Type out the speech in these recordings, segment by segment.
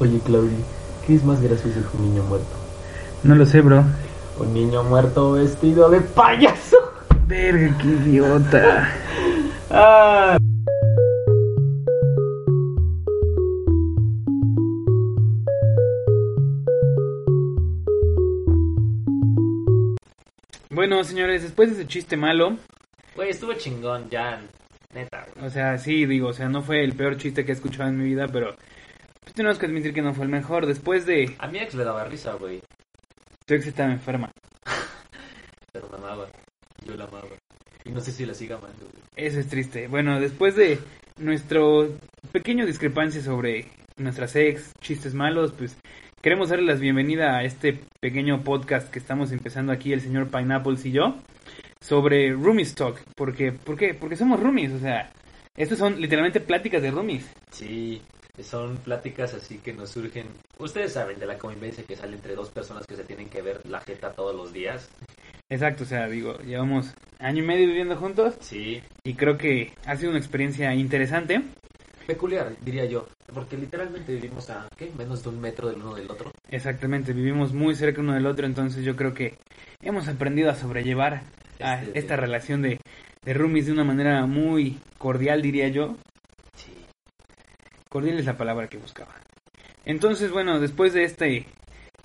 Oye, Claudia, ¿qué es más gracioso que un niño muerto? No lo sé, bro. Un niño muerto vestido de payaso. Verga, qué idiota. Ah. Bueno, señores, después de ese chiste malo, Güey, estuvo chingón, ya. Neta, güey. o sea, sí, digo, o sea, no fue el peor chiste que he escuchado en mi vida, pero tenemos que admitir que no fue el mejor. Después de... A mi ex le daba risa, güey. Tu ex estaba enferma. Pero me amaba. Yo la amaba. Y no sé si la siga amando, güey. Eso es triste. Bueno, después de nuestro pequeño discrepancia sobre nuestras ex, chistes malos, pues queremos darle la bienvenida a este pequeño podcast que estamos empezando aquí el señor Pineapples y yo sobre Roomies Talk. Porque, ¿Por qué? Porque somos roomies, o sea, estos son literalmente pláticas de roomies. Sí, son pláticas así que nos surgen. Ustedes saben de la convivencia que sale entre dos personas que se tienen que ver la jeta todos los días. Exacto, o sea, digo, llevamos año y medio viviendo juntos Sí, y creo que ha sido una experiencia interesante. peculiar, diría yo. Porque literalmente vivimos a, ¿qué? Menos de un metro del uno del otro. Exactamente, vivimos muy cerca uno del otro, entonces yo creo que hemos aprendido a sobrellevar a Este- esta relación de, de roomies de una manera muy cordial, diría yo. Cordial es la palabra que buscaba. Entonces, bueno, después de este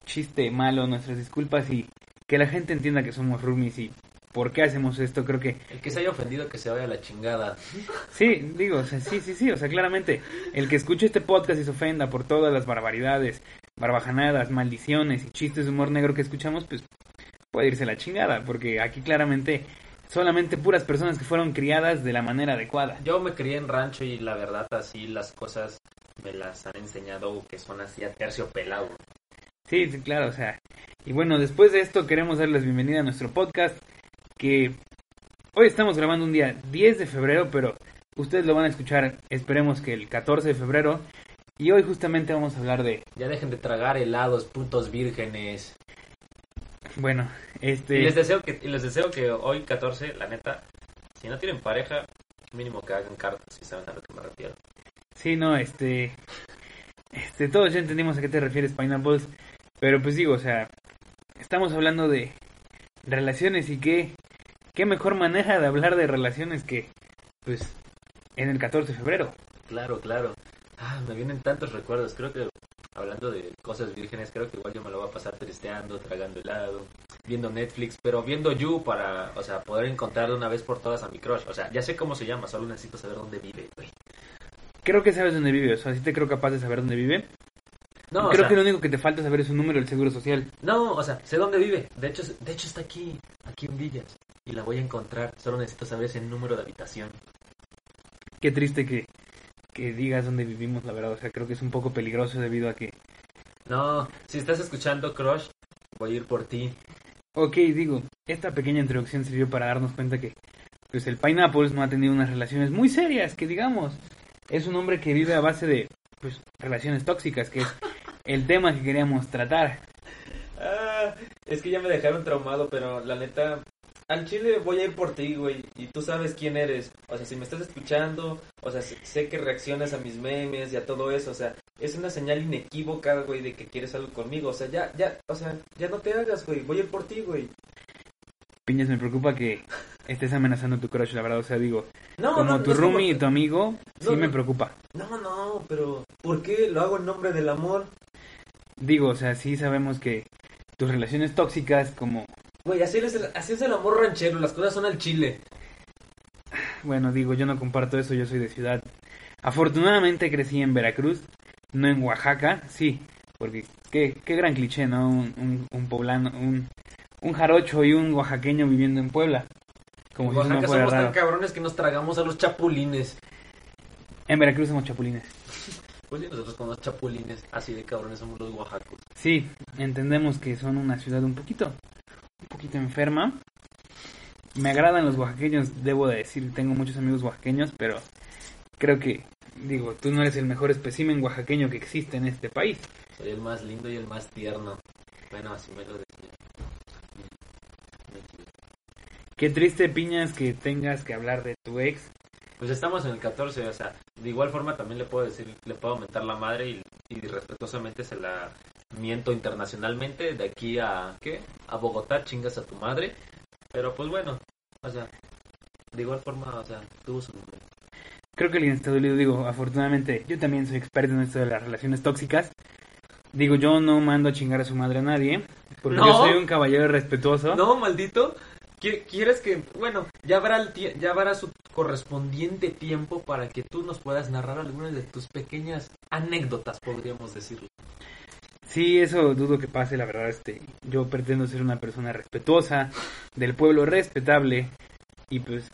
chiste malo, nuestras disculpas y que la gente entienda que somos roomies y por qué hacemos esto, creo que El que se haya ofendido que se vaya a la chingada. Sí, digo, o sea, sí, sí, sí, o sea, claramente, el que escuche este podcast y se ofenda por todas las barbaridades, barbajanadas, maldiciones y chistes de humor negro que escuchamos, pues puede irse a la chingada, porque aquí claramente solamente puras personas que fueron criadas de la manera adecuada. Yo me crié en rancho y la verdad así las cosas me las han enseñado que son así a terciopelado. Sí, sí, claro, o sea, y bueno, después de esto queremos darles bienvenida a nuestro podcast, que hoy estamos grabando un día 10 de febrero, pero ustedes lo van a escuchar, esperemos que el 14 de febrero, y hoy justamente vamos a hablar de Ya dejen de tragar helados, putos vírgenes. Bueno, este... Y les deseo que y les deseo que hoy 14, la neta, si no tienen pareja, mínimo que hagan cartas si saben a lo que me refiero. Sí, no, este... Este, todos ya entendimos a qué te refieres, Pineapples. Pero pues digo, o sea, estamos hablando de relaciones y qué, qué mejor manera de hablar de relaciones que, pues, en el 14 de febrero. Claro, claro. Ah, me vienen tantos recuerdos. Creo que hablando de cosas vírgenes, creo que igual yo me lo voy a pasar tristeando, tragando helado, viendo Netflix, pero viendo You para, o sea, poder encontrar de una vez por todas a mi crush. O sea, ya sé cómo se llama, solo necesito saber dónde vive, güey. Creo que sabes dónde vive, o sea, sí te creo capaz de saber dónde vive. No, o creo sea, que lo único que te falta saber es su número del seguro social. no, o sea, sé dónde vive. De hecho, de hecho está aquí, aquí en Villas. Y la voy a encontrar. Solo necesito saber ese número de habitación. Qué triste que, que digas dónde vivimos, la verdad. O sea, creo que es un poco peligroso debido a que... No, si estás escuchando Crush, voy a ir por ti. Ok, digo, esta pequeña introducción sirvió para darnos cuenta que pues el Pineapples no ha tenido unas relaciones muy serias, que digamos, es un hombre que vive a base de pues relaciones tóxicas, que es el tema que queríamos tratar. Ah, es que ya me dejaron traumado, pero la neta, al chile voy a ir por ti, güey. Y tú sabes quién eres. O sea, si me estás escuchando, o sea, sé- que reaccionas a mis memes y a todo eso. O sea, es una señal inequívoca, güey, de que quieres algo conmigo. O sea, ya, ya, o sea, ya no te hagas, güey. Voy a ir por ti, güey. Piñas, me preocupa que estés amenazando a tu crush, la verdad, o sea, digo, No, como no, tu no como- roomie y tu amigo, sí me preocupa. No, no, pero ¿por qué lo hago en nombre del amor? Digo, o sea, sí sabemos que tus relaciones tóxicas, como, Güey, así es, el, así es el amor ranchero. Las cosas son al chile. bueno, digo, yo no comparto eso, yo soy de ciudad. Afortunadamente crecí en Veracruz, no en Oaxaca, sí, porque qué, qué gran cliché, ¿no? Un, un, un poblano, un, un jarocho y un oaxaqueño viviendo en Puebla. Como en si no fuera somos tan cabrones que nos tragamos a los chapulines. En Veracruz somos chapulines. Pues sí, nosotros como los chapulines, así de cabrones somos los oaxacos. Sí, entendemos que son una ciudad un poquito, un poquito enferma. Me agradan los oaxaqueños, debo de decir, tengo muchos amigos oaxaqueños, pero creo que, digo, tú no eres el mejor espécimen oaxaqueño que existe en este país. Soy el más lindo y el más tierno. Bueno, así me lo decía. Qué triste, Piñas, que tengas que hablar de tu ex. Pues estamos en el 14, o sea, de igual forma también le puedo decir, le puedo aumentar la madre y, y respetuosamente se la miento internacionalmente de aquí a, ¿qué? A Bogotá, chingas a tu madre. Pero pues bueno, o sea, de igual forma, o sea, tuvo su nombre. Creo que el está dolido, digo, afortunadamente, yo también soy experto en esto de las relaciones tóxicas. Digo, yo no mando a chingar a su madre a nadie, porque ¿No? yo soy un caballero respetuoso. No, maldito. ¿Qui- ¿Quieres que, bueno, ya habrá, el tie- ya habrá su correspondiente tiempo para que tú nos puedas narrar algunas de tus pequeñas anécdotas, podríamos decirlo? Sí, eso dudo que pase, la verdad, este, yo pretendo ser una persona respetuosa, del pueblo respetable, y pues,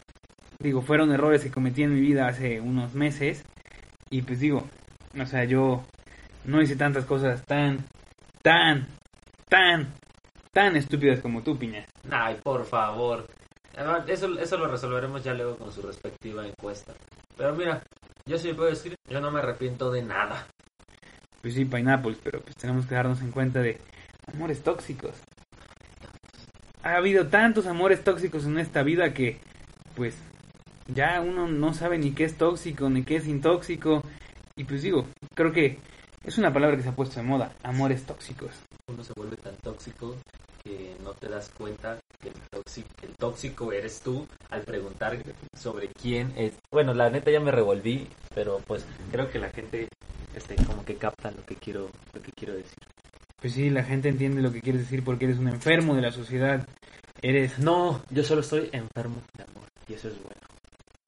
digo, fueron errores que cometí en mi vida hace unos meses, y pues digo, o sea, yo no hice tantas cosas tan, tan, tan, tan estúpidas como tú, Piña. Ay, por favor. Eso, eso lo resolveremos ya luego con su respectiva encuesta. Pero mira, yo sí puedo decir, yo no me arrepiento de nada. Pues sí, Pineapples, pero pues tenemos que darnos en cuenta de amores tóxicos. Ha habido tantos amores tóxicos en esta vida que, pues, ya uno no sabe ni qué es tóxico, ni qué es intóxico. Y pues digo, creo que es una palabra que se ha puesto de moda, amores tóxicos. Uno se vuelve tan tóxico que no te das cuenta que el tóxico, el tóxico eres tú al preguntar sobre quién es. Bueno, la neta ya me revolví, pero pues creo que la gente este como que capta lo que quiero lo que quiero decir. Pues sí, la gente entiende lo que quieres decir porque eres un enfermo de la sociedad. Eres... No, yo solo estoy enfermo de amor y eso es bueno.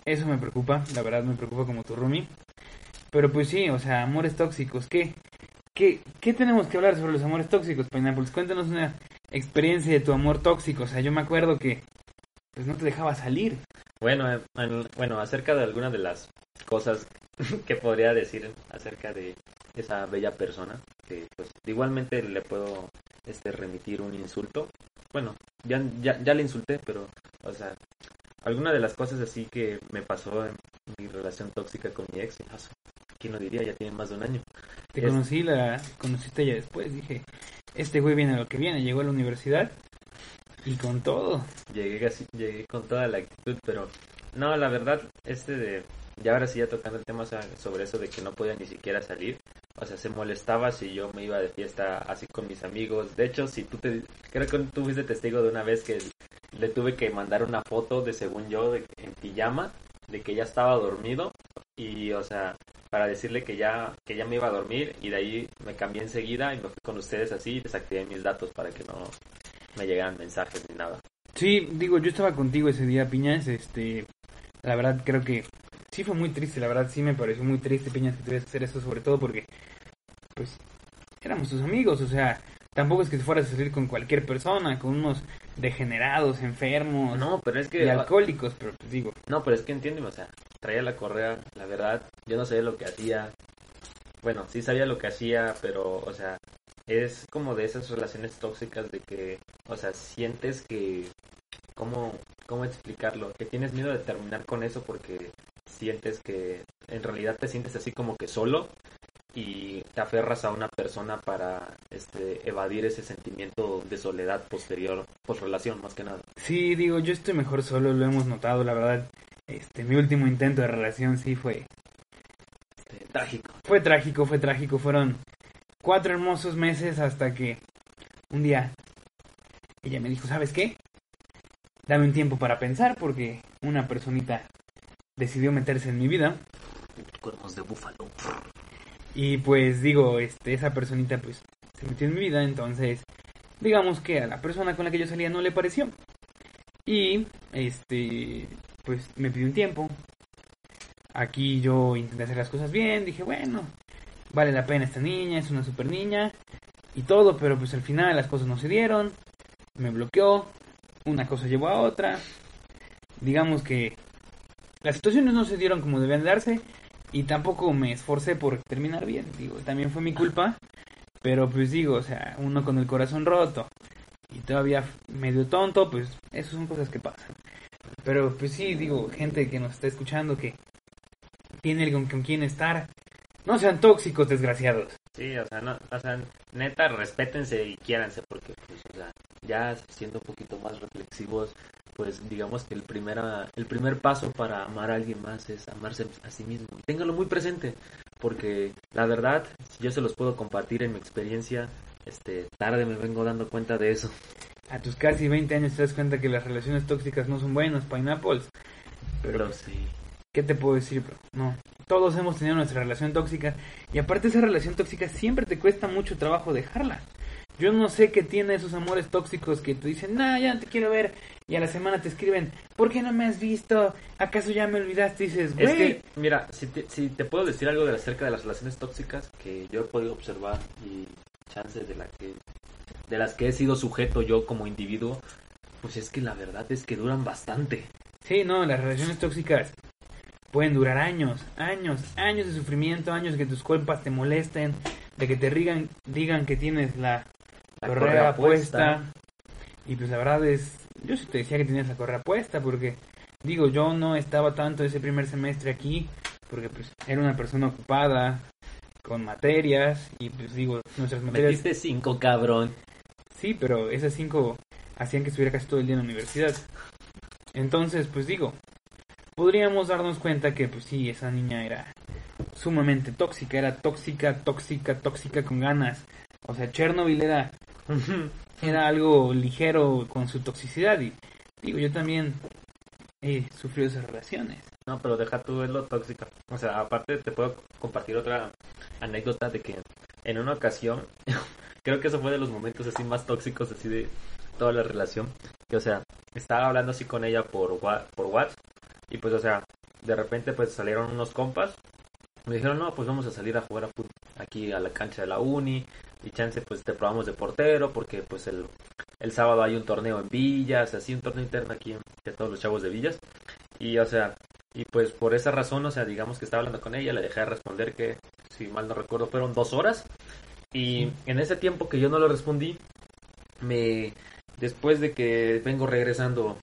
Eso me preocupa, la verdad me preocupa como tu roomie. Pero pues sí, o sea, amores tóxicos. ¿Qué, qué, qué tenemos que hablar sobre los amores tóxicos, Pineapples? Cuéntanos una experiencia de tu amor tóxico. O sea, yo me acuerdo que pues no te dejaba salir. Bueno, en- bueno, acerca de algunas de las cosas que podría decir acerca de esa bella persona, que pues igualmente le puedo este remitir un insulto. Bueno, ya, ya, ya le insulté, pero, o sea, alguna de las cosas así que me pasó en mi relación tóxica con mi ex, ¿quién lo diría? Ya tiene más de un año. Te Es- conocí, la conociste ya después. Dije, este güey viene lo que viene. Llegó a la universidad y con todo. Llegué así, llegué con toda la actitud, pero no, la verdad, este de, ya ahora sí ya tocando el sobre eso de que no podía ni siquiera salir, o sea, se molestaba si yo me iba de fiesta así con mis amigos, de hecho, si tú te, creo que tú fuiste testigo de una vez que le tuve que mandar una foto de según yo, de, en pijama, de que ya estaba dormido, y o sea, para decirle que ya, que ya me iba a dormir, y de ahí me cambié enseguida y me fui con ustedes así, y desactivé mis datos para que no me llegaran mensajes ni nada. Sí, digo, yo estaba contigo ese día, Piñas. Este, la verdad creo que sí fue muy triste. La verdad sí me pareció muy triste, Piñas, que tuvieras que hacer eso, sobre todo porque, pues, éramos tus amigos. O sea, tampoco es que fueras a salir con cualquier persona, con unos degenerados, enfermos No, pero es que y alcohólicos. Pero pues digo, No, pero es que entiéndeme, o sea, traía la correa, la verdad, yo no sabía lo que hacía. Bueno, sí sabía lo que hacía, pero, o sea, es como de esas relaciones tóxicas de que, o sea, sientes que, ¿cómo, cómo explicarlo? Que tienes miedo de terminar con eso porque sientes que en realidad te sientes así como que solo y te aferras a una persona para este evadir ese sentimiento de soledad posterior, post relación más que nada. sí, digo, yo estoy mejor solo, lo hemos notado, la verdad. Este, mi último intento de relación sí fue Este, trágico. Fue trágico, fue trágico. Fueron cuatro hermosos meses hasta que un día ella me dijo, ¿sabes qué? Dame un tiempo para pensar porque una personita decidió meterse en mi vida. Cuernos de búfalo. Y pues digo, este, esa personita pues se metió en mi vida, entonces digamos que a la persona con la que yo salía no le pareció. Y este, pues me pidió un tiempo. Aquí yo intenté hacer las cosas bien, dije, bueno, vale la pena esta niña, es una super niña y todo, pero pues al final las cosas no se dieron, me bloqueó, una cosa llevó a otra. Digamos que las situaciones no se dieron como debían darse y tampoco me esforcé por terminar bien, digo, también fue mi culpa, pero pues digo, o sea, uno con el corazón roto y todavía medio tonto, pues esas son cosas que pasan. Pero pues sí, digo, gente que nos está escuchando que tiene con, con quién estar, no sean tóxicos, desgraciados. Sí, o sea, no, o sea, neta, respétense y quiéranse, porque, pues, o sea, ya siendo un poquito más reflexivos, pues digamos que el, primera, el primer paso para amar a alguien más es amarse a sí mismo. Y ténganlo muy presente, porque la verdad, si yo se los puedo compartir en mi experiencia, este, tarde me vengo dando cuenta de eso. A tus casi 20 años te das cuenta que las relaciones tóxicas no son buenas, pineapples. Pero sí. ¿Qué te puedo decir, bro? No. Todos hemos tenido nuestra relación tóxica y aparte esa relación tóxica siempre te cuesta mucho trabajo dejarla. Yo no sé qué tiene esos amores tóxicos que te dicen, nah, ya no te quiero ver. Y a la semana te escriben, ¿por qué no me has visto? ¿Acaso ya me olvidaste? Y dices, Es güey. que, mira, si te, si te puedo decir algo de acerca de las relaciones tóxicas que yo he podido observar y chances de, la que, de las que he sido sujeto yo como individuo, pues es que la verdad es que duran bastante. Sí, no, las relaciones tóxicas pueden durar años, años, años de sufrimiento, años de que tus compas te molesten, de que te digan, digan que tienes la, La correa, correa puesta. puesta. Y pues la verdad es, yo sí te decía que tenías la correa puesta porque, digo, yo no estaba tanto ese primer semestre aquí porque pues era una persona ocupada con materias y pues digo, nuestras materias... Metiste cinco, cabrón. Sí, pero esas cinco hacían que estuviera casi todo el día en la universidad. Entonces, pues digo, podríamos darnos cuenta que, pues sí, esa niña era sumamente tóxica, era tóxica, tóxica, tóxica con ganas. O sea, Chernobyl era, era algo ligero con su toxicidad y digo, yo también he sufrido esas relaciones. No, pero deja tú es lo tóxica. O sea, aparte te puedo compartir otra anécdota de que en una ocasión, creo que eso fue de los momentos así más tóxicos así de toda la relación. Que o sea, estaba hablando así con ella por por WhatsApp y pues o sea, de repente pues salieron unos compas. Me dijeron, "No, pues vamos a salir a jugar a fútbol aquí a la cancha de la uni y chance pues te probamos de portero porque pues el el sábado hay un torneo en Villas, así un torneo interno aquí de todos los chavos de Villas. Y o sea, y pues por esa razón, o sea, digamos que estaba hablando con ella, le dejé de responder que, si mal no recuerdo, fueron dos horas. Y en ese tiempo que yo no le respondí, me después de que vengo regresando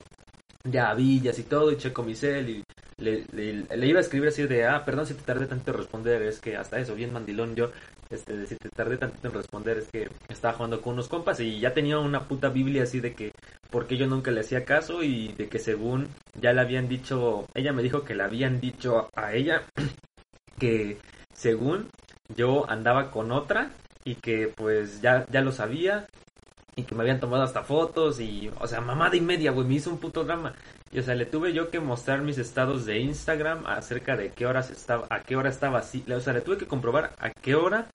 ya a Villas y todo, y checo mi cel y le, le- le iba a escribir así de, ah, perdón si te tardé tanto en responder, es que hasta eso, bien mandilón yo, este, de si te tardé tantito en responder, es que estaba jugando con unos compas y ya tenía una puta biblia así de que, porque yo nunca le hacía caso y de que según ya le habían dicho, ella me dijo que le habían dicho a ella que según yo andaba con otra y que pues ya, ya lo sabía y que me habían tomado hasta fotos y, o sea, mamada y media, güey, me hizo un puto drama. Y, o sea, le tuve yo que mostrar mis estados de Instagram acerca de qué horas estaba, a qué hora estaba así. O sea, le tuve que comprobar a qué hora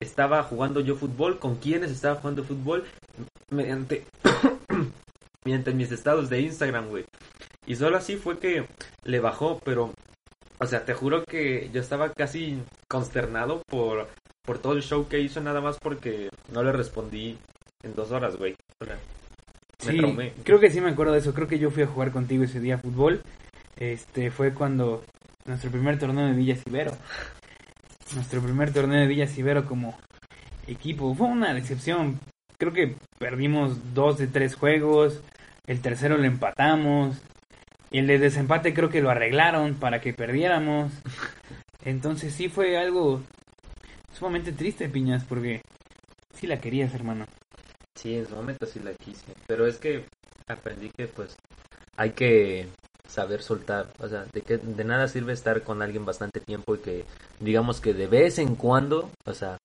estaba jugando yo fútbol, con quiénes estaba jugando fútbol, mediante, mediante mis estados de Instagram, güey. Y solo así fue que le bajó, pero, o sea, te juro que yo estaba casi consternado por, por todo el show que hizo, nada más porque no le respondí en dos horas, güey. Me Sí, traumé. creo que sí me acuerdo de eso. Creo que yo fui a jugar contigo ese día a fútbol. Este fue cuando nuestro primer torneo de Villa Ibero. Nuestro primer torneo de Villa Ibero como equipo. Fue una decepción. Creo que perdimos dos de tres juegos. El tercero lo empatamos. Y el de desempate creo que lo arreglaron para que perdiéramos. Entonces sí fue algo sumamente triste, Piñas, porque sí la querías, hermano. Sí, en su momento sí la quise. Pero es que aprendí que pues hay que saber soltar. O sea, de que de nada sirve estar con alguien bastante tiempo y que digamos que de vez en cuando, o sea,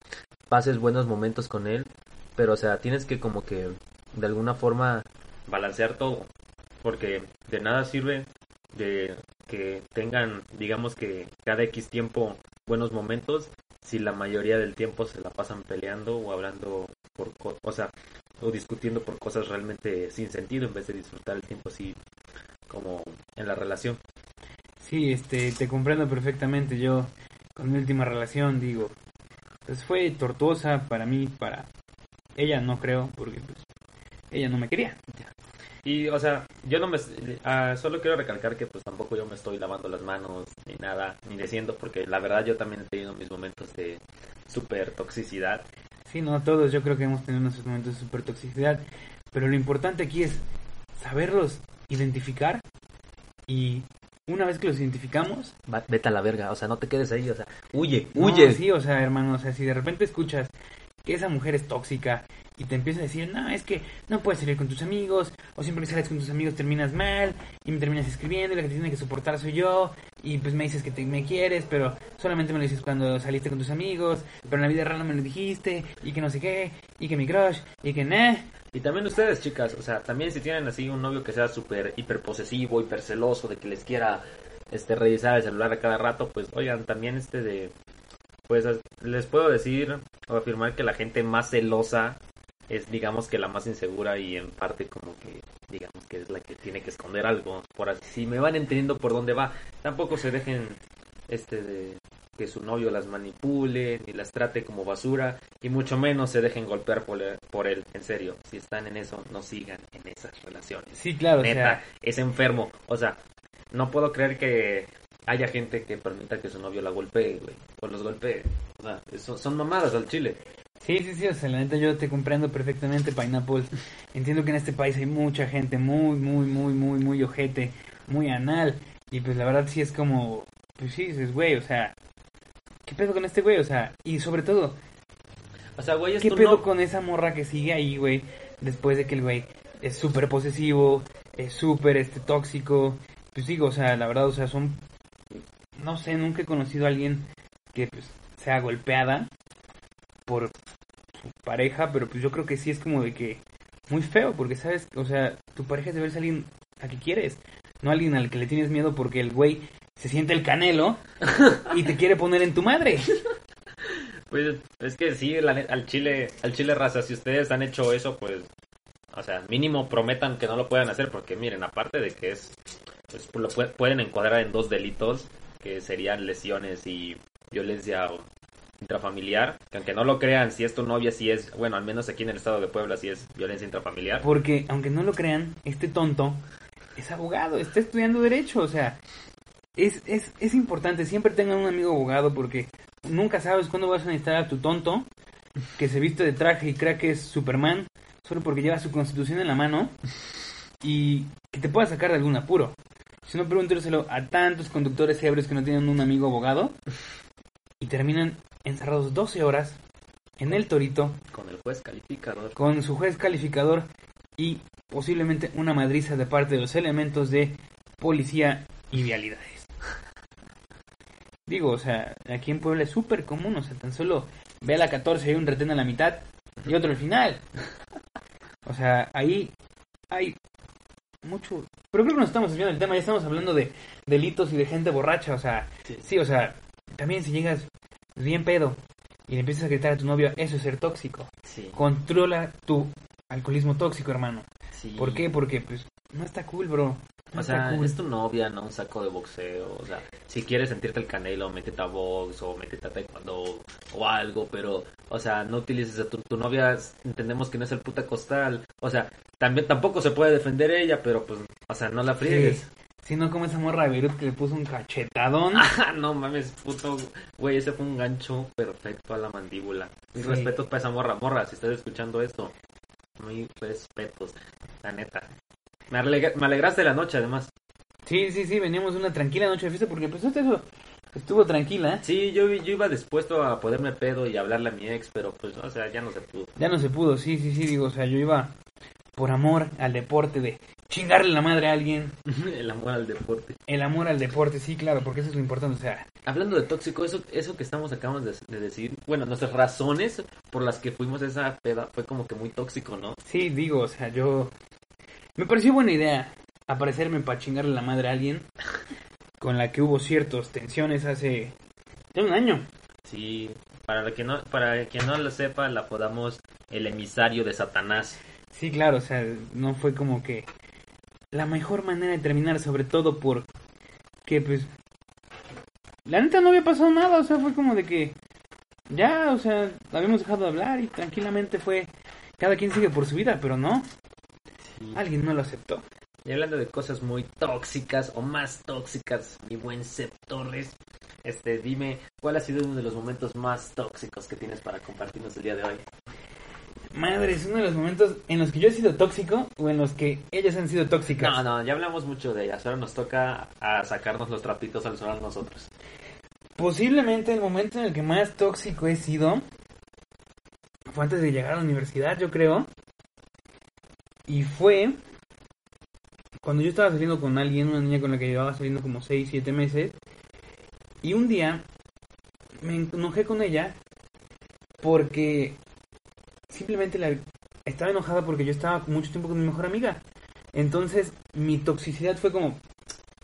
pases buenos momentos con él. Pero o sea, tienes que como que de alguna forma balancear todo. Porque de nada sirve de que tengan, digamos que cada X tiempo buenos momentos si la mayoría del tiempo se la pasan peleando o hablando por o sea o discutiendo por cosas realmente sin sentido en vez de disfrutar el tiempo así como en la relación Sí, este, te comprendo perfectamente. Yo, con mi última relación, digo, pues fue tortuosa para mí, para ella no creo, porque pues ella no me quería. y o sea yo no me... ah, solo quiero recalcar que pues tampoco yo me estoy lavando las manos ni nada, ni diciendo, porque la verdad yo también he tenido mis momentos de super toxicidad. Sí, no, todos yo creo que hemos tenido nuestros momentos de super toxicidad, pero lo importante aquí es saberlos identificar y una vez que los identificamos, Va- vete a la verga, o sea, no te quedes ahí, o sea, huye, no, huye. sí, o sea, hermano, o sea, si de repente escuchas que esa mujer es tóxica y te empieza a decir, no, es que no puedes salir con tus amigos, o siempre que sales con tus amigos terminas mal, y me terminas escribiendo, y la que te tiene que soportar soy yo, y pues me dices que te, me quieres, pero solamente me lo dices cuando saliste con tus amigos, pero en la vida real no me lo dijiste, y que no sé qué, y que mi crush, y que nah. Y también ustedes, chicas, o sea, también si tienen así un novio que sea súper hiper posesivo, hiper celoso, de que les quiera este revisar el celular a cada rato, pues oigan, también este de pues les puedo decir o afirmar que la gente más celosa es digamos que la más insegura y en parte como que digamos que es la que tiene que esconder algo, por así si me van entendiendo por dónde va, tampoco se dejen este de que su novio las manipule ni las trate como basura y mucho menos se dejen golpear por, él- por él, en serio. Si están en eso, no sigan en esas relaciones. Sí, claro, o Neta, sea, es enfermo. O sea, no puedo creer que haya gente que permita que su novio la golpee, güey. O los golpee. O sea, eso- son mamadas al chile. Sí, sí, sí, o sea, la neta yo te comprendo perfectamente, Pineapple. Entiendo que en este país hay mucha gente muy, muy, muy, muy, muy ojete, muy anal. Y pues la verdad sí es como, pues sí, dices, güey, o sea, ¿qué pedo con este güey? O sea, y sobre todo, O sea, güey, es ¿qué pedo no- con esa morra que sigue ahí, güey? Después de que el güey es súper posesivo, es súper este, tóxico. Pues digo, o sea, la verdad, o sea, son, no sé, nunca he conocido a alguien que pues sea golpeada por pareja, pero pues yo creo que sí es como de que muy feo, porque sabes, o sea, tu pareja debe ser alguien a que quieres, no alguien al que le tienes miedo porque el güey se siente el canelo y te quiere poner en tu madre. Pues es que sí, la al chile, al chile raza, si ustedes han hecho eso, pues, o sea, mínimo prometan que no lo puedan hacer, porque miren, aparte de que es, pues lo pu- pueden encuadrar en dos delitos, que serían lesiones y violencia intrafamiliar, que aunque no lo crean, si es tu novia, si es, bueno, al menos aquí en el estado de Puebla, si es violencia intrafamiliar. Porque, aunque no lo crean, este tonto es abogado, está estudiando derecho, o sea, es, es, es importante, siempre tengan un amigo abogado porque nunca sabes cuándo vas a necesitar a tu tonto que se viste de traje y crea que es Superman solo porque lleva su constitución en la mano y que te pueda sacar de algún apuro. Si no, pregúnteselo a tantos conductores ebrios que no tienen un amigo abogado y terminan encerrados 12 horas en el torito Con el juez calificador. con su juez calificador y posiblemente una madriza de parte de los elementos de policía y vialidades. Digo, o sea, aquí en Puebla es súper común, o sea, tan solo ve a la 14 y un retén a la mitad y otro al final. O sea, ahí hay mucho... Pero creo que nos estamos desviando del tema, ya estamos hablando de delitos y de gente borracha, o sea, Sí. sí, o sea, también si llegas bien pedo y le empiezas a gritar a tu novio, eso es ser tóxico. Sí, Controla tu alcoholismo tóxico, hermano. sí. ¿Por qué? Porque, pues, no está cool, bro. No O sea, cool. es tu novia, no un saco de boxeo. O sea, si quieres sentirte el canelo, métete a box o métete a taekwondo o algo, pero, o sea, no utilices a tu, tu novia. Entendemos que no es el puta costal. O sea, también tampoco se puede defender ella, pero pues, o sea, no la friegues. Si no como esa morra de Beirut que le puso un cachetadón. Ah, no mames, puto. Güey, ese fue un gancho perfecto a la mandíbula. Mis Sí. respetos para esa morra. Morra, si estás escuchando esto, mis respetos. La neta. Me, alegra- me alegraste la noche, además. Sí, sí, sí, veníamos una tranquila noche de fiesta porque, pues, hasta eso estuvo tranquila. Sí, yo, yo iba dispuesto a poderme pedo y hablarle a mi ex, pero pues, o sea, ya no se pudo. Ya no se pudo, sí, sí, sí, digo, o sea, yo iba por amor al deporte de chingarle la madre a alguien. El amor al deporte. El amor al deporte, sí, claro, porque eso es lo importante, o sea, Hablando de tóxico, eso, eso que estamos acabamos de, de decir, bueno, nuestras razones por las que fuimos a esa peda fue como que muy tóxico, ¿no? sí, digo, o sea, yo... Me pareció buena idea aparecerme para chingarle la madre a alguien con la que hubo ciertas tensiones hace... de un año. Sí, para que no, para quien no lo sepa, la podamos el emisario de Satanás. Sí, claro, o sea, no fue como que la mejor manera de terminar, sobre todo por que pues la neta no había pasado nada, o sea, fue como de que ya, o sea, habíamos dejado de hablar y tranquilamente fue cada quien sigue por su vida, pero no, Sí. alguien no lo aceptó. Y hablando de cosas muy tóxicas o más tóxicas, mi buen Sep Torres, este, dime, ¿cuál ha sido uno de los momentos más tóxicos que tienes para compartirnos el día de hoy? Madre, es uno de los momentos en los que yo he sido tóxico o en los que ellas han sido tóxicas. No, no, ya hablamos mucho de ellas. Ahora nos toca a sacarnos los trapitos al sol a nosotros. Posiblemente el momento en el que más tóxico he sido fue antes de llegar a la universidad, yo creo. Y fue cuando yo estaba saliendo con alguien, una niña con la que llevaba saliendo como 6, 7 meses. Y un día me enojé con ella porque simplemente la, estaba enojada porque yo estaba mucho tiempo con mi mejor amiga. Entonces mi toxicidad fue como,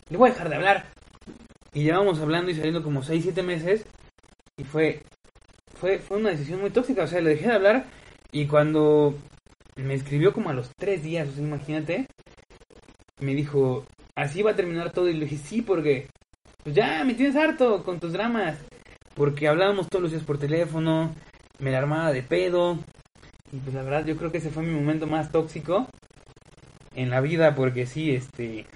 le voy a dejar de hablar. Y llevamos hablando y saliendo como 6, 7 meses. Y fue, fue, fue una decisión muy tóxica. O sea, le dejé de hablar. Y cuando me escribió como a los 3 días, o sea, imagínate, me dijo, así va a terminar todo. Y le dije, sí, porque pues ya me tienes harto con tus dramas. Porque hablábamos todos los días por teléfono, me la armaba de pedo. Y pues la verdad, yo creo que ese fue mi momento más tóxico en la vida, porque sí, este.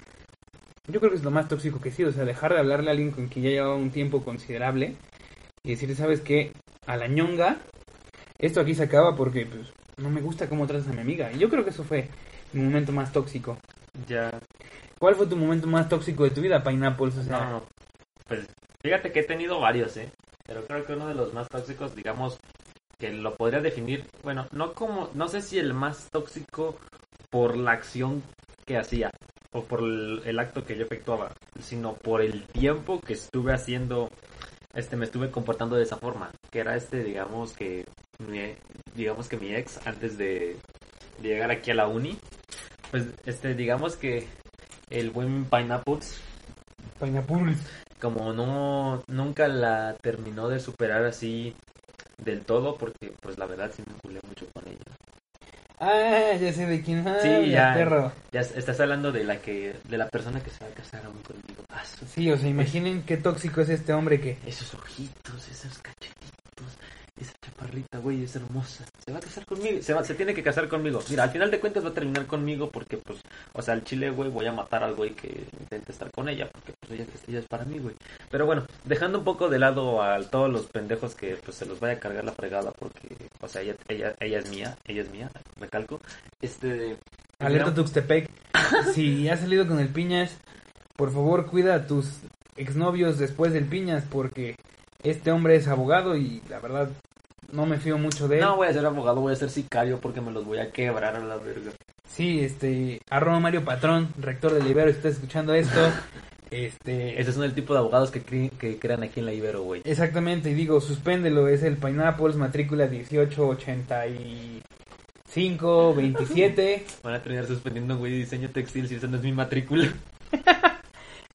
Yo creo que es lo más tóxico que he sido, o sea, dejar de hablarle a alguien con quien ya llevaba un tiempo considerable y decirle, ¿sabes qué? A la ñonga, esto aquí se acaba porque pues, no me gusta cómo tratas a mi amiga. Y yo creo que eso fue mi momento más tóxico. Ya. ¿Cuál fue tu momento más tóxico de tu vida, Pineapples? O sea, No, pues fíjate que he tenido varios, ¿eh? Pero creo que uno de los más tóxicos, digamos, que lo podría definir, bueno, no como, no sé si el más tóxico por la acción que hacía o por el, el acto que yo efectuaba, sino por el tiempo que estuve haciendo, este, me estuve comportando de esa forma, que era este, digamos que, mi, digamos que mi ex antes de, de llegar aquí a la uni, pues, este, digamos que el buen Pineapples Pineapples. como no nunca la terminó de superar así del todo porque pues la verdad sí me culé mucho con ella. Ah, ya sé de quién. Ah, Sí, ya. perro. Ya estás hablando de la que de la persona que se va a casar aún conmigo. Ah, Sí, o sea, imaginen qué tóxico es este hombre que... esos ojitos, esos cachetitos, chaparrita, güey, es hermosa. Se va a casar conmigo, se va, se tiene que casar conmigo. Mira, al final de cuentas va a terminar conmigo porque pues, o sea, al chile, güey, voy a matar al güey que intente estar con ella porque pues ella, ella es para mí, güey. Pero bueno, dejando un poco de lado a todos los pendejos que pues se los vaya a cargar la fregada porque, o sea, ella, ella, ella es mía, ella es mía, recalco. Este, Alerta Tuxtepec. si has salido con el Piñas, por favor cuida a tus exnovios después del Piñas porque este hombre es abogado y la verdad no me fío mucho de él. No voy a ser abogado, voy a ser sicario porque me los voy a quebrar a la verga. Sí, este, arroba Mario Patrón, rector del Ibero, si estás escuchando esto, este, Ese son el tipo de abogados que, cre- que crean aquí en la Ibero, güey. exactamente, y digo, suspéndelo, es el Pineapples, matrícula 1885, 27. Van a terminar suspendiendo, güey, diseño textil si esa no es mi matrícula.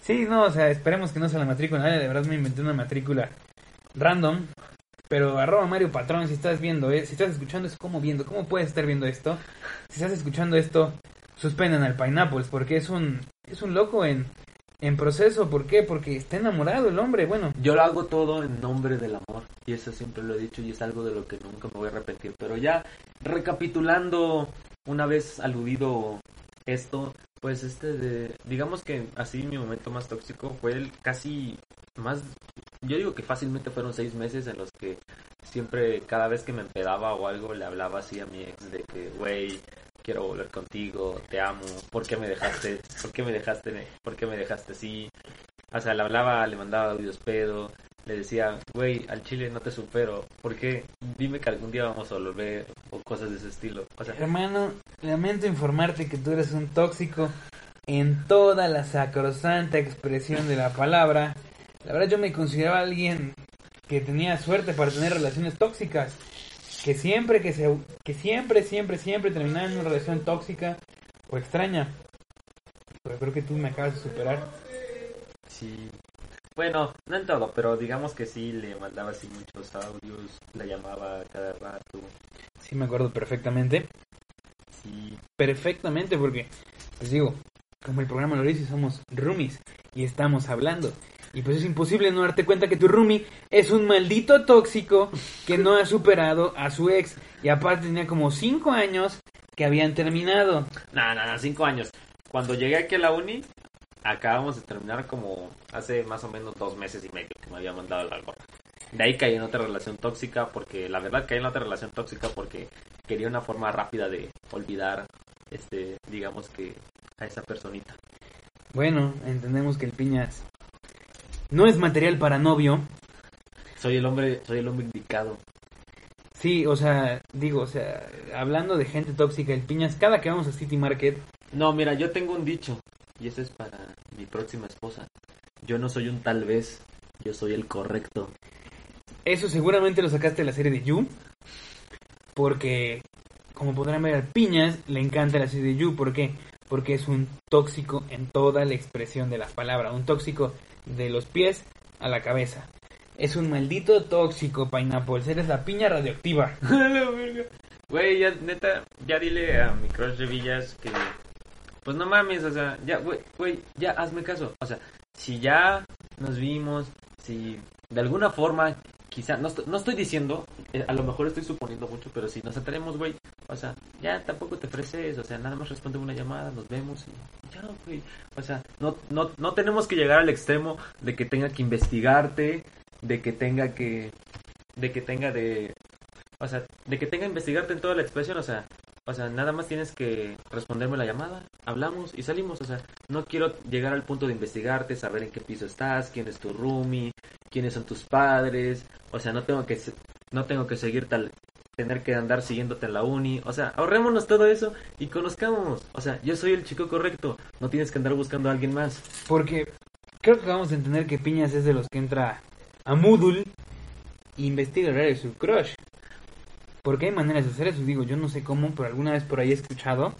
Sí, no, o sea, esperemos que no sea la matrícula, nadie, de verdad me inventé una matrícula random. Pero arroba Mario Patrón, si estás viendo, eh, si estás escuchando es como viendo, ¿cómo puedes estar viendo esto? Si estás escuchando esto, suspendan al Pineapples, porque es un, es un loco en, en proceso, ¿por qué? Porque está enamorado el hombre, bueno, Yo lo hago todo en nombre del amor. Y eso siempre lo he dicho y es algo de lo que nunca me voy a arrepentir. Pero ya recapitulando, una vez aludido esto, pues este de... Digamos que así mi momento más tóxico fue el casi más... Yo digo que fácilmente fueron seis meses en los que siempre, cada vez que me empedaba o algo, le hablaba así a mi ex de que, güey, quiero volver contigo, te amo, ¿por qué me dejaste? ¿Por qué me dejaste? ¿Por qué me dejaste así? O sea, le hablaba, le mandaba audios pedo, le decía, güey, al chile no te supero, ¿por qué? Dime que algún día vamos a volver o cosas de ese estilo. Hermano, lamento informarte que tú eres un tóxico en toda la sacrosanta expresión de la palabra. La verdad yo me consideraba alguien que tenía suerte para tener relaciones tóxicas, que siempre que se que siempre siempre siempre terminaba en una relación tóxica o extraña. Pero creo que tú me acabas de superar. sí. Bueno, no en todo, pero digamos que sí, le mandaba así muchos audios, la llamaba cada rato, Sí me acuerdo perfectamente. sí. perfectamente porque, pues digo, como el programa lo dice, somos roomies y estamos hablando. Y pues es imposible no darte cuenta que tu roomie es un maldito tóxico que no ha superado a su ex. Y aparte tenía como 5 años que habían terminado. No, no, cinco años. cuando llegué aquí a la uni, acabamos de terminar como hace más o menos dos meses y medio que me había mandado la gorra. De ahí caí en otra relación tóxica porque la verdad caí en otra relación tóxica porque quería una forma rápida de olvidar, este, digamos que a esa personita. Bueno, entendemos que el piñas no es material para novio. Soy el hombre, soy el hombre indicado. Sí, o sea, digo, o sea, hablando de gente tóxica, el piñas, cada que vamos a City Market, No, mira, yo tengo un dicho y eso es para mi próxima esposa. Yo no soy un tal vez, yo soy el correcto. eso seguramente lo sacaste de la serie de You, porque, como podrán ver, al piñas le encanta la serie de You, ¿por qué? Porque es un tóxico en toda la expresión de la palabra, un tóxico de los pies a la cabeza. Es un maldito tóxico, Pineapple, eres la piña radioactiva. Güey, ya, neta, ya dile a mi crush que... Pues no mames, o sea, ya, güey, güey, ya hazme caso. O sea, si ya nos vimos, si de alguna forma, quizá, no, no estoy diciendo, eh, a lo mejor estoy suponiendo mucho, pero si nos ataremos, güey, o sea, ya tampoco te ofreces, o sea, nada más responde una llamada, nos vemos y ya, güey. O sea, no, no, no tenemos que llegar al extremo de que tenga que investigarte, de que tenga que, de que tenga de, o sea, de que tenga que investigarte en toda la expresión, o sea, o sea, nada más tienes que responderme la llamada, hablamos y salimos, o sea, no quiero llegar al punto de investigarte, saber en qué piso estás, quién es tu roomie, quiénes son tus padres, o sea, no tengo que no tengo que seguir tal tener que andar siguiéndote en la uni, o sea, ahorrémonos todo eso y conozcamos, o sea, yo soy el chico correcto, no tienes que andar buscando a alguien más. Porque creo que vamos a entender que Piñas es de los que entra a Moodle e investiga el de su crush. Porque hay maneras de hacer eso. Digo, yo no sé cómo, pero alguna vez por ahí he escuchado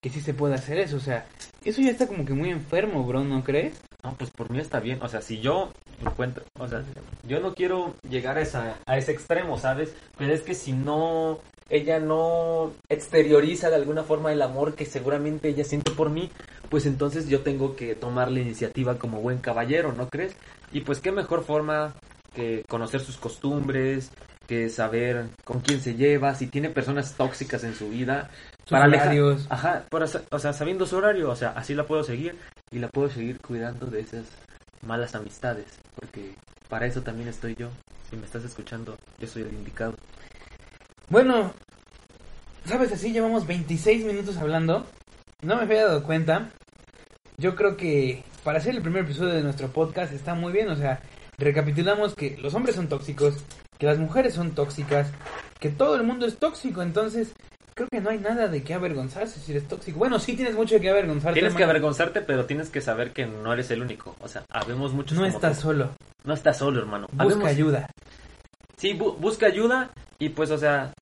que sí se puede hacer eso. O sea, eso ya está como que muy enfermo, bro, ¿no crees? No, pues por mí está bien. O sea, si yo encuentro, o sea, yo no quiero llegar a, esa, a ese extremo, ¿sabes? Pero es que si no, ella no exterioriza de alguna forma el amor que seguramente ella siente por mí, pues entonces yo tengo que tomar la iniciativa como buen caballero, ¿no crees? Y pues qué mejor forma que conocer sus costumbres, que saber con quién se lleva, si tiene personas tóxicas en su vida, Sus para alejar- horarios. Ajá, para o sea, sabiendo su horario, o sea, así la puedo seguir y la puedo seguir cuidando de esas malas amistades, porque para eso también estoy yo. Si me estás escuchando, yo soy el indicado. Bueno, sabes, así llevamos 26 minutos hablando. No me había dado cuenta. Yo creo que para hacer el primer episodio de nuestro podcast está muy bien. O sea, recapitulamos que los hombres son tóxicos, que las mujeres son tóxicas, que todo el mundo es tóxico. Entonces, creo que no hay nada de qué avergonzarse si eres tóxico. Bueno, sí tienes mucho de qué avergonzarte. Tienes que avergonzarte, pero tienes que saber que no eres el único. O sea, habemos muchos. No estás tú. solo. No estás solo, hermano. Busca Habemos- ayuda. Sí, bu- busca ayuda y pues, o sea,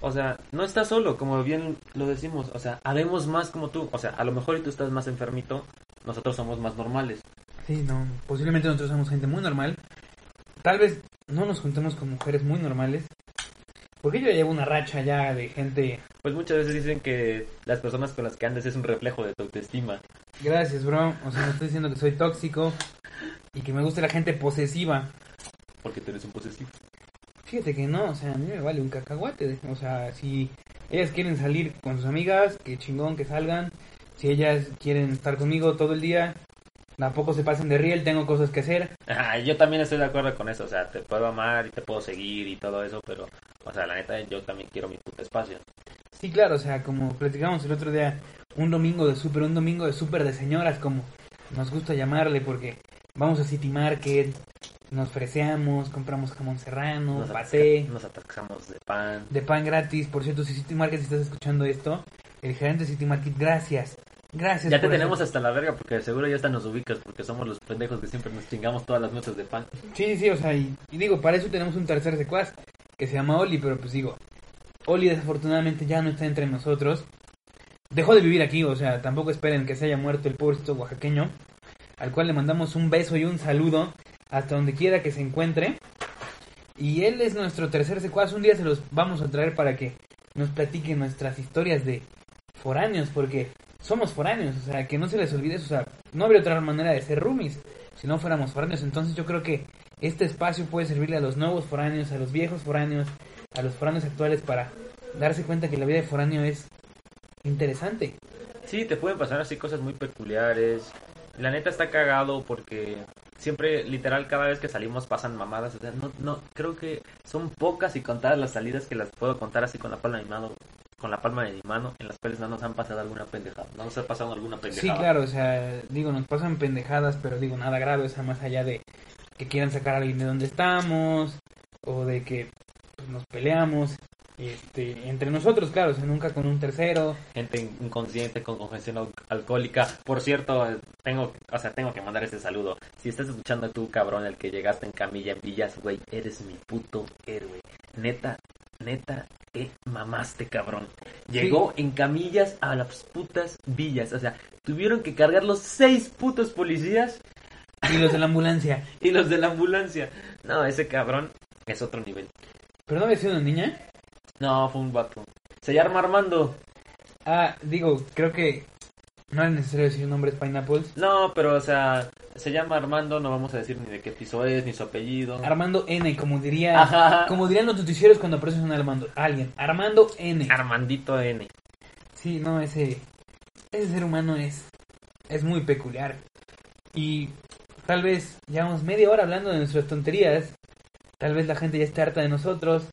o sea, no estás solo, como bien lo decimos. O sea, habemos más como tú. O sea, a lo mejor y tú estás más enfermito, nosotros somos más normales. Sí, no. Posiblemente nosotros somos gente muy normal. Tal vez no nos juntemos con mujeres muy normales. Porque yo ya llevo una racha ya de gente. Pues muchas veces dicen que las personas con las que andes es un reflejo de tu autoestima. Gracias, bro. O sea, no estoy diciendo que soy tóxico y que me guste la gente posesiva. Porque tú eres un posesivo. Fíjate que no, o sea, a mí me vale un cacahuate. O sea, si ellas quieren salir con sus amigas, que chingón que salgan. Si ellas quieren estar conmigo todo el día, tampoco se pasen de riel, tengo cosas que hacer. Ah, yo también estoy de acuerdo con eso, o sea, te puedo amar y te puedo seguir y todo eso, pero, o sea, la neta, yo también quiero mi puto espacio. Sí, claro, o sea, como platicamos el otro día, un domingo de súper, un domingo de súper de señoras, como nos gusta llamarle, porque vamos a City Market, nos freseamos, compramos jamón serrano, Nos, atasca- nos atascamos de pan. de pan gratis. Por cierto, si City Market si estás escuchando esto, el gerente de City Market, gracias. Gracias. Ya te tenemos hasta la verga porque seguro ya hasta nos ubicas porque somos los pendejos que siempre nos chingamos todas las noches de pan. Sí, sí, sí, o sea, y, y digo, para eso tenemos un tercer secuaz que se llama Oli, pero pues digo, Oli desafortunadamente ya no está entre nosotros. Dejó de vivir aquí, o sea, tampoco esperen que se haya muerto el pobrecito oaxaqueño, al cual le mandamos un beso y un saludo hasta donde quiera que se encuentre. Y él es nuestro tercer secuaz, un día se los vamos a traer para que nos platique nuestras historias de foráneos, porque somos foráneos, o sea, que no se les olvide o sea, no habría otra manera de ser roomies si no fuéramos foráneos. Entonces yo creo que este espacio puede servirle a los nuevos foráneos, a los viejos foráneos, a los foráneos actuales para darse cuenta que la vida de foráneo es interesante. Sí, te pueden pasar así cosas muy peculiares. La neta está cagado porque siempre, literal, cada vez que salimos pasan mamadas. O sea, no, no, creo que son pocas y contadas las salidas que las puedo contar así con la palma de mano, con la palma de mi mano, en las cuales no nos han pasado alguna pendejada. No nos ha pasado alguna Sí, pendejada. claro, o sea, digo, nos pasan pendejadas, pero digo, nada grave, o sea, más allá de que quieran sacar a alguien de donde estamos, o de que pues, nos peleamos, este, entre nosotros, claro, o sea, nunca con un tercero. Gente inconsciente con congestión al- alcohólica. Por cierto, tengo, o sea, tengo que mandar este saludo. Si estás escuchando tú, cabrón, el que llegaste en camilla en Villas, güey, eres mi puto héroe. Neta, neta, te mamaste, cabrón. Llegó en camillas a las putas villas. O sea, tuvieron que cargar los seis putos policías Y los de la ambulancia. y los de la ambulancia. No, ese cabrón es otro nivel. ¿Pero no había sido una niña? No, fue un vato. Se llama Armando. Ah, digo, creo que no es necesario decir nombres Pineapples. No, pero o sea, se llama Armando, no vamos a decir ni de qué piso es, ni su apellido. Armando N, como diría, Ajá. como dirían los noticieros cuando aparece un Armando, alguien. Armando N. Armandito N. Sí, no, ese, ese ser humano es, es muy peculiar. Y tal vez llevamos media hora hablando de nuestras tonterías. Tal vez la gente ya esté harta de nosotros.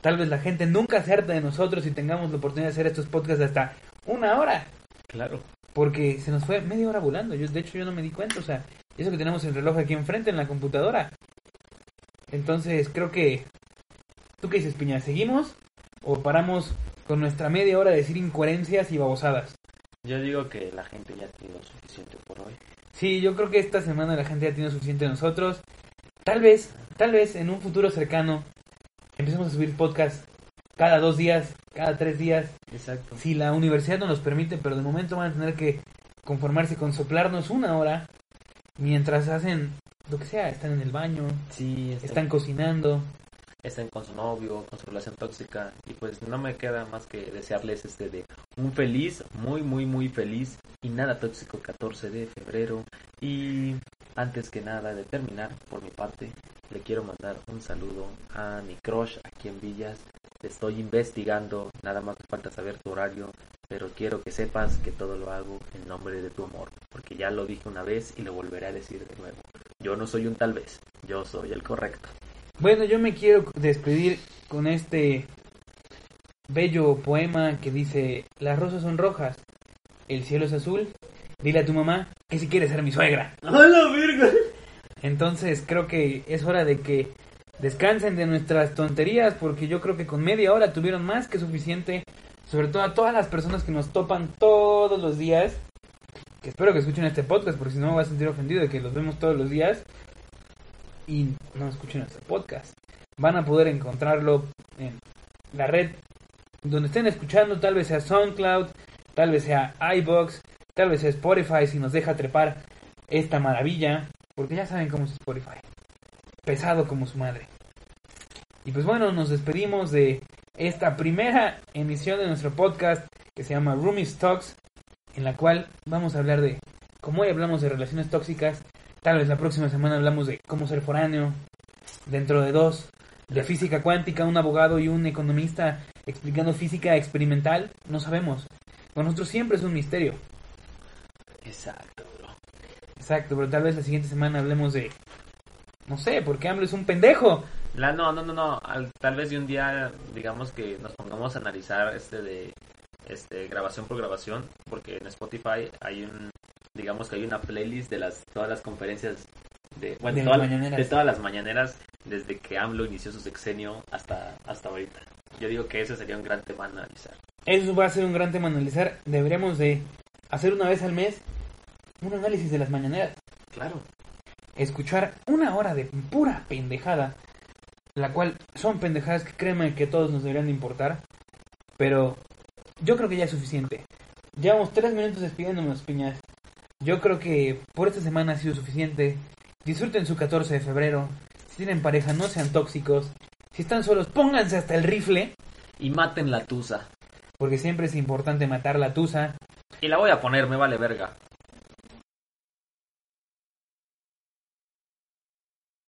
Tal vez la gente nunca se harta de nosotros y tengamos la oportunidad de hacer estos podcasts hasta una hora. Claro. Porque se nos fue media hora volando. Yo, de hecho, yo no me di cuenta. O sea, eso que tenemos el reloj aquí enfrente en la computadora. Entonces, creo que... ¿Tú qué dices, Piña? ¿Seguimos? ¿O paramos con nuestra media hora de decir incoherencias y babosadas? Yo digo que la gente ya tiene lo suficiente por hoy. Sí, yo creo que esta semana la gente ya tiene suficiente de nosotros. Tal vez, tal vez en un futuro cercano empecemos a subir podcast cada dos días, cada tres días, Exacto. si la universidad nos los permite, pero de momento van a tener que conformarse con soplarnos una hora mientras hacen lo que sea, están en el baño, Sí, están cocinando. Están con su novio, con su relación tóxica. Y pues no me queda más que desearles este de un feliz, muy, muy, muy feliz y nada tóxico 14 de febrero. Y antes que nada de terminar, por mi parte, le quiero mandar un saludo a mi crush aquí en Villas. Estoy investigando, nada más me falta saber tu horario, pero quiero que sepas que todo lo hago en nombre de tu amor, porque ya lo dije una vez y lo volveré a decir de nuevo. Yo no soy un tal vez, yo soy el correcto. Bueno, yo me quiero despedir con este bello poema que dice, las rosas son rojas, el cielo es azul, dile a tu mamá que si quiere ser mi suegra. ¡A la verga! Entonces creo que es hora de que descansen de nuestras tonterías porque yo creo que con media hora tuvieron más que suficiente, sobre todo a todas las personas que nos topan todos los días, que espero que escuchen este podcast porque si no me voy a sentir ofendido de que los vemos todos los días y no escuchen nuestro podcast. Van a poder encontrarlo en la red donde estén escuchando, tal vez sea SoundCloud, tal vez sea iBox, tal vez sea Spotify si nos deja trepar esta maravilla, porque ya saben cómo es Spotify. Pesado como su madre. Y pues bueno, nos despedimos de esta primera emisión de nuestro podcast que se llama Roomies Talks, en la cual vamos a hablar de, como hoy hablamos de relaciones tóxicas, tal vez la próxima semana hablamos de cómo ser foráneo, dentro de dos, de física cuántica, un abogado y un economista explicando física experimental, no sabemos. Con nosotros siempre es un misterio. Exacto, bro. Exacto, pero tal vez la siguiente semana hablemos de, no sé, porque AMLO es un pendejo. La, no, no, no, no. Al- tal vez de un día, digamos que nos pongamos a analizar este de este grabación por grabación, porque en Spotify hay un, digamos que hay una playlist de las todas las conferencias de, bueno, De las todas- mañaneras. de todas las mañaneras desde que AMLO inició su sexenio hasta hasta ahorita. Yo digo que ese sería un gran tema a analizar. Eso va a ser un gran tema a analizar. Deberíamos de hacer una vez al mes un análisis de las mañaneras. Claro. Escuchar una hora de pura pendejada, la cual son pendejadas que créanme que todos nos deberían de importar, pero yo creo que ya es suficiente. Llevamos tres minutos despidiéndonos, piñas. Yo creo que por esta semana ha sido suficiente. Disfruten su 14 de febrero. Si tienen pareja, no sean tóxicos. Si están solos, pónganse hasta el rifle, Y maten la tusa. porque siempre es importante matar la tusa. Y la voy a poner, me vale verga.